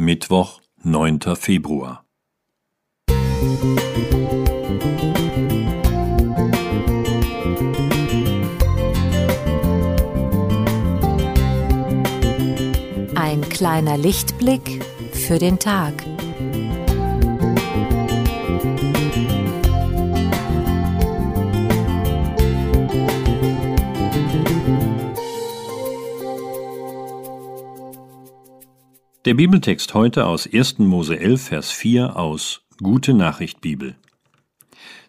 Mittwoch, 9. Februar. Ein kleiner Lichtblick für den Tag. Der Bibeltext heute aus 1. Mose 11, Vers 4 aus Gute Nachricht Bibel.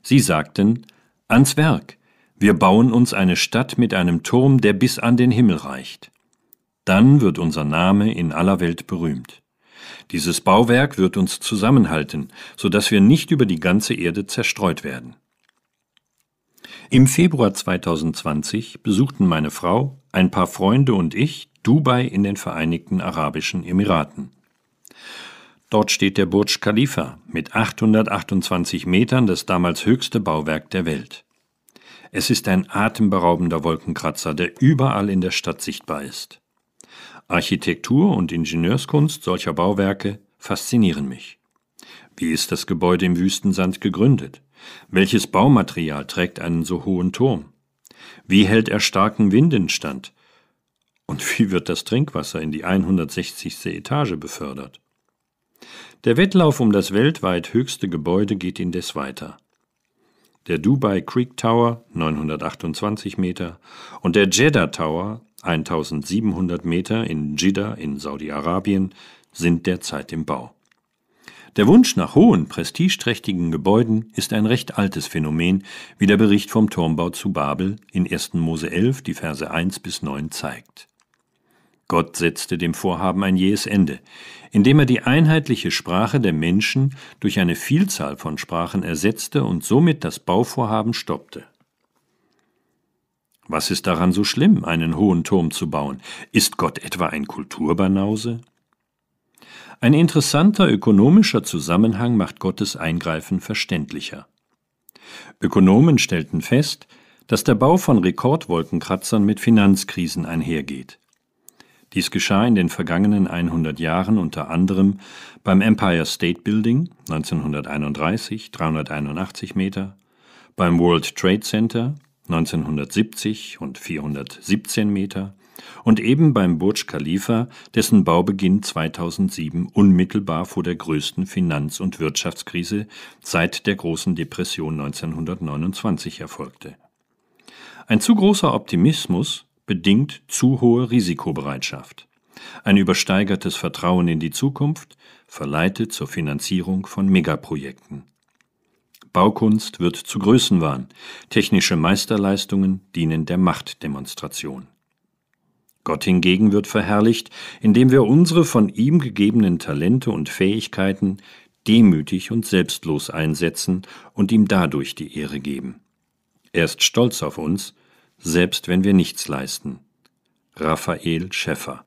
Sie sagten, Ans Werk, wir bauen uns eine Stadt mit einem Turm, der bis an den Himmel reicht. Dann wird unser Name in aller Welt berühmt. Dieses Bauwerk wird uns zusammenhalten, so dass wir nicht über die ganze Erde zerstreut werden. Im Februar 2020 besuchten meine Frau, ein paar Freunde und ich Dubai in den Vereinigten Arabischen Emiraten. Dort steht der Burj Khalifa mit 828 Metern das damals höchste Bauwerk der Welt. Es ist ein atemberaubender Wolkenkratzer, der überall in der Stadt sichtbar ist. Architektur und Ingenieurskunst solcher Bauwerke faszinieren mich. Wie ist das Gebäude im Wüstensand gegründet? Welches Baumaterial trägt einen so hohen Turm? Wie hält er starken Winden stand? Und wie wird das Trinkwasser in die 160. Etage befördert? Der Wettlauf um das weltweit höchste Gebäude geht indes weiter. Der Dubai Creek Tower 928 Meter und der Jeddah Tower 1700 Meter in Jeddah in Saudi-Arabien sind derzeit im Bau. Der Wunsch nach hohen, prestigeträchtigen Gebäuden ist ein recht altes Phänomen, wie der Bericht vom Turmbau zu Babel in 1. Mose 11, die Verse 1 bis 9 zeigt. Gott setzte dem Vorhaben ein jähes Ende, indem er die einheitliche Sprache der Menschen durch eine Vielzahl von Sprachen ersetzte und somit das Bauvorhaben stoppte. Was ist daran so schlimm, einen hohen Turm zu bauen? Ist Gott etwa ein Kulturbanause? Ein interessanter ökonomischer Zusammenhang macht Gottes Eingreifen verständlicher. Ökonomen stellten fest, dass der Bau von Rekordwolkenkratzern mit Finanzkrisen einhergeht. Dies geschah in den vergangenen 100 Jahren unter anderem beim Empire State Building 1931 381 Meter, beim World Trade Center 1970 und 417 Meter und eben beim Burj Khalifa, dessen Baubeginn 2007 unmittelbar vor der größten Finanz- und Wirtschaftskrise seit der großen Depression 1929 erfolgte. Ein zu großer Optimismus bedingt zu hohe Risikobereitschaft. Ein übersteigertes Vertrauen in die Zukunft verleitet zur Finanzierung von Megaprojekten. Baukunst wird zu Größenwahn, technische Meisterleistungen dienen der Machtdemonstration. Gott hingegen wird verherrlicht, indem wir unsere von ihm gegebenen Talente und Fähigkeiten demütig und selbstlos einsetzen und ihm dadurch die Ehre geben. Er ist stolz auf uns, selbst wenn wir nichts leisten. Raphael Schäffer